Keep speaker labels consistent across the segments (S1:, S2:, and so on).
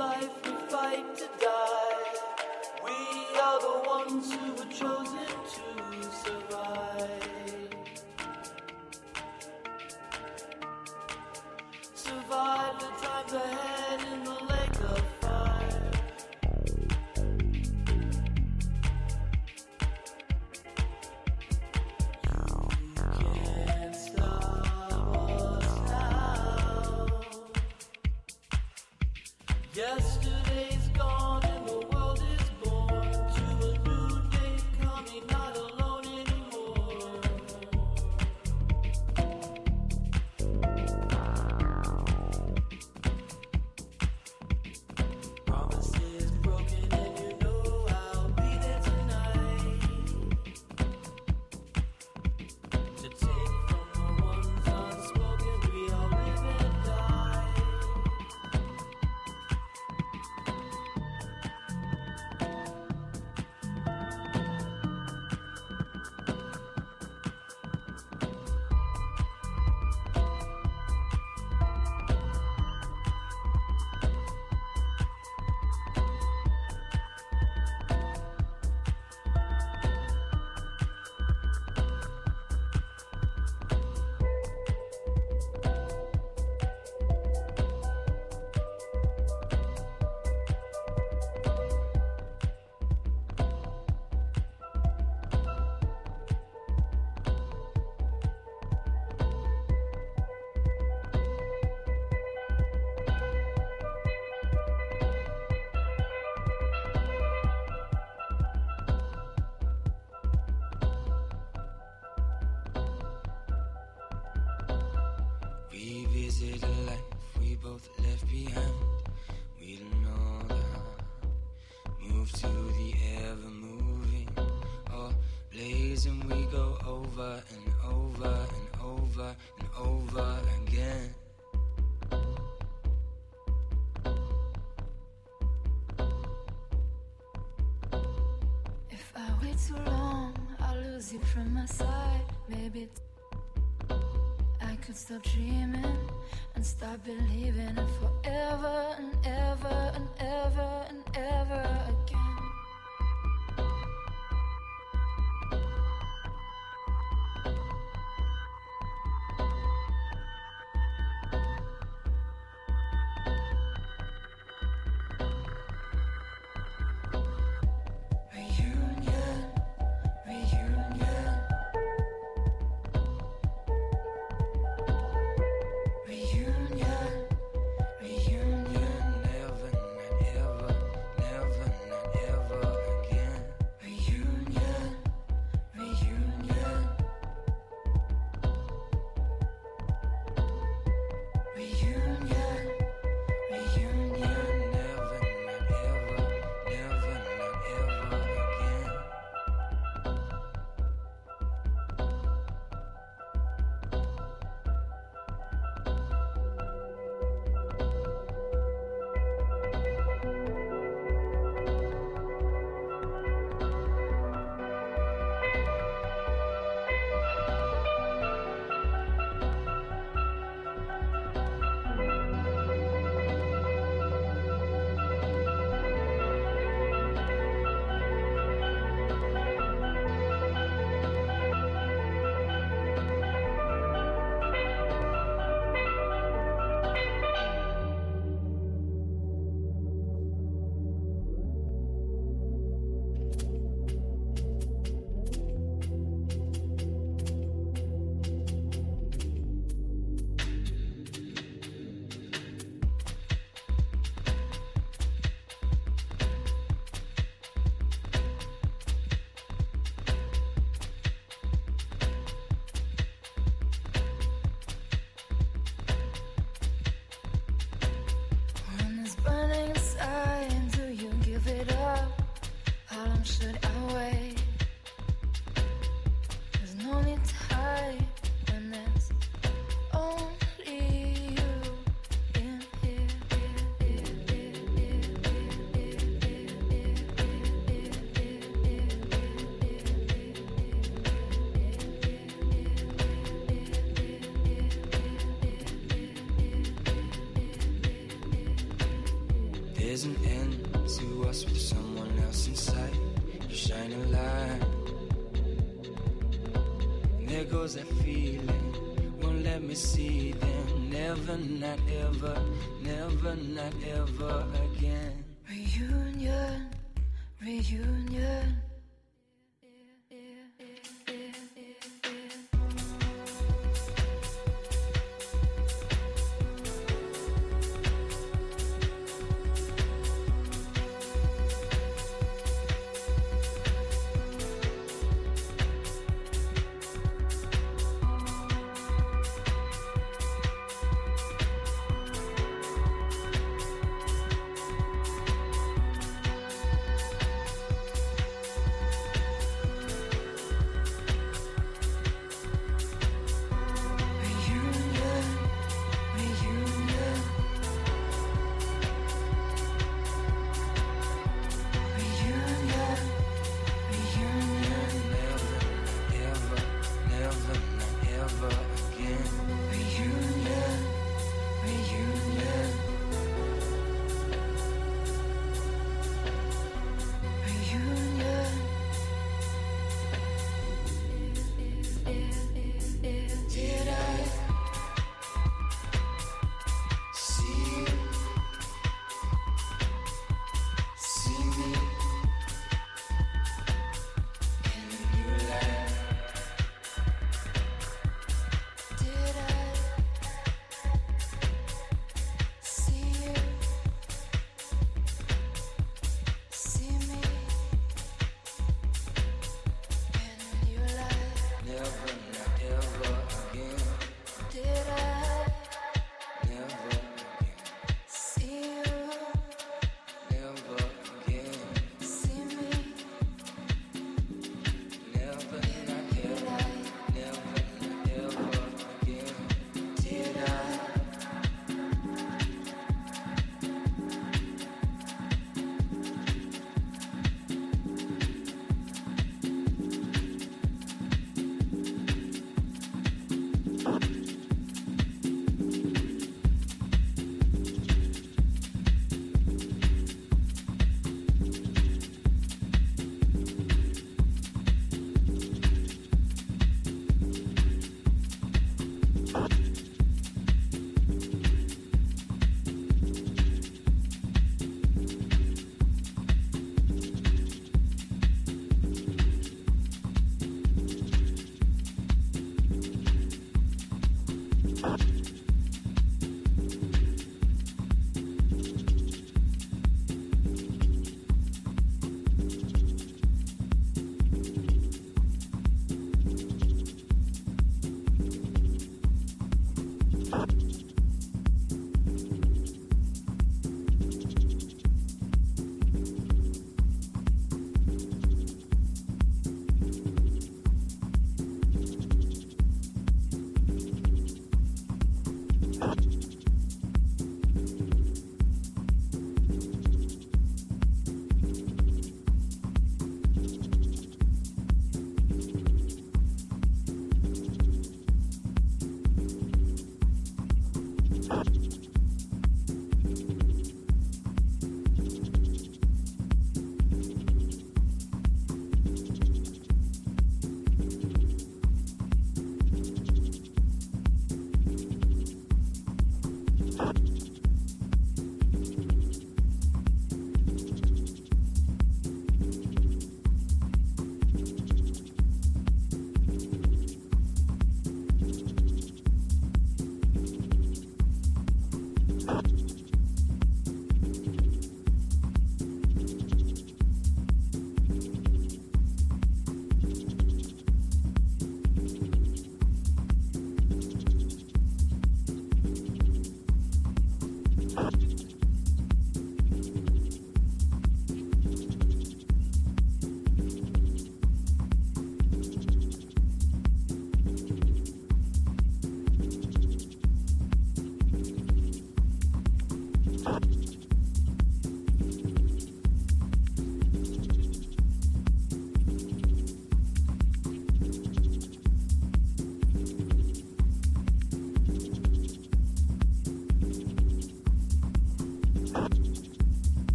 S1: life we fight to die. We are the ones who were chosen to.
S2: Revisit a life we both left behind. We don't know the how. Move to the ever moving or blazing. We go over and over and over and over again.
S3: If I wait too long, I'll lose you from my side. Maybe I could stop dreaming and start believing in forever and ever and ever and ever again.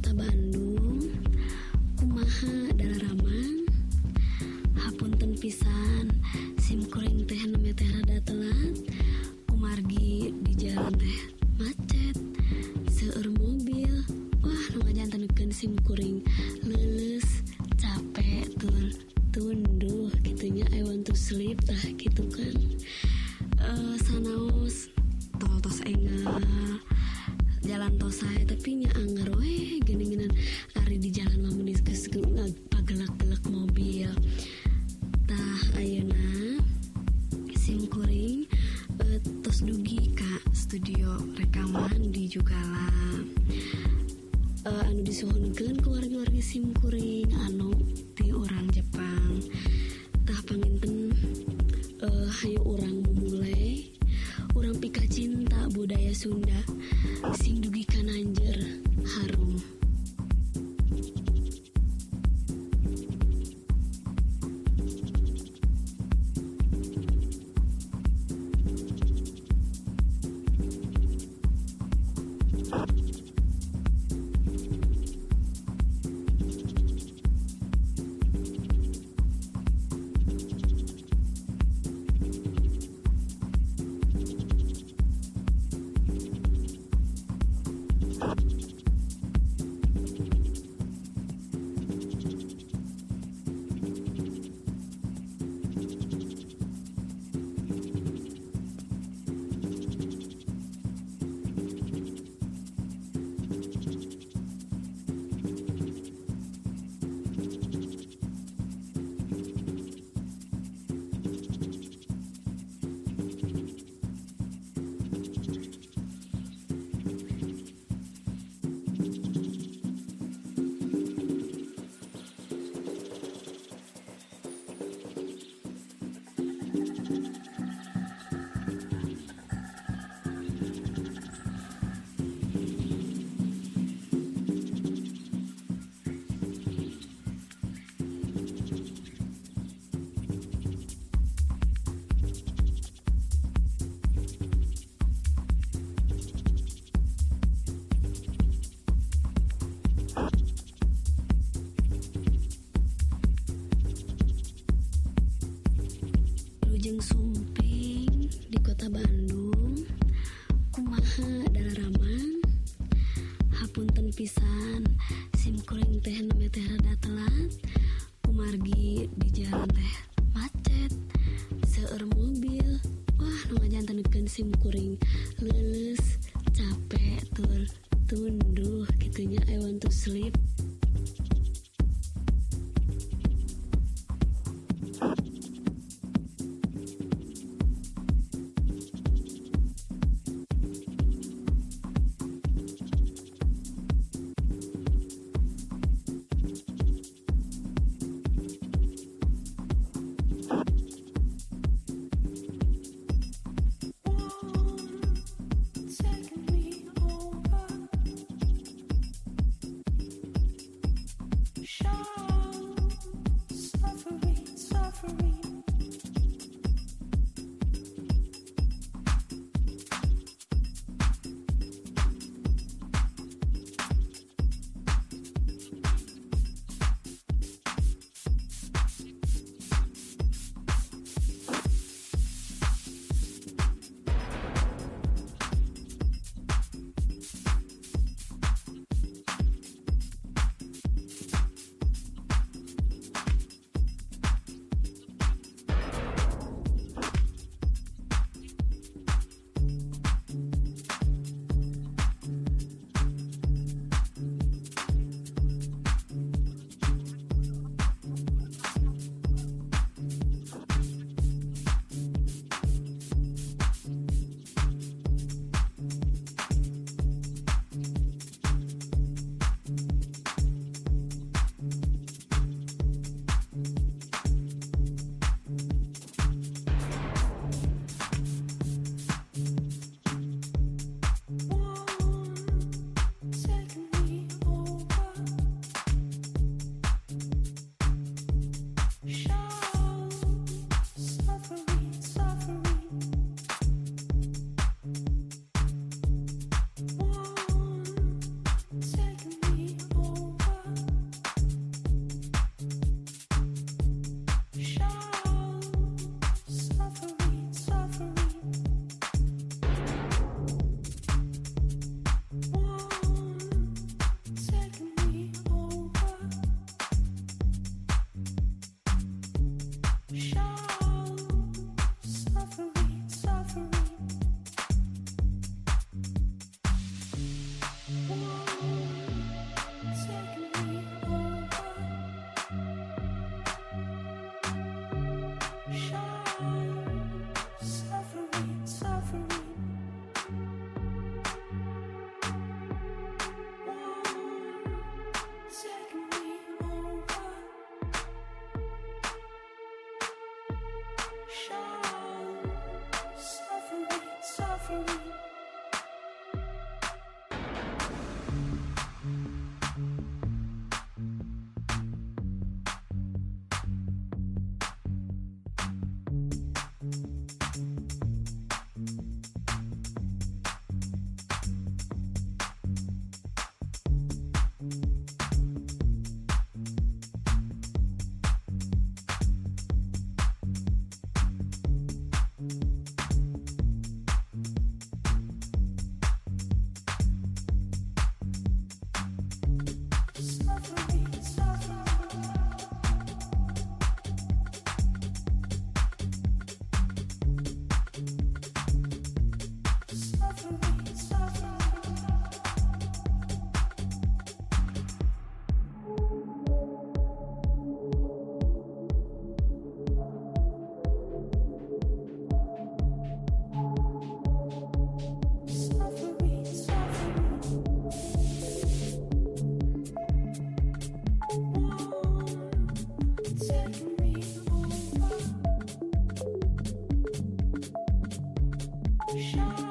S4: Kota Bandung. pergi di jalan teh macet seueur mobil. Wah nu ngajantan sim kuring. Leles capek tur tunduh gitunya. I want to sleep. Shine.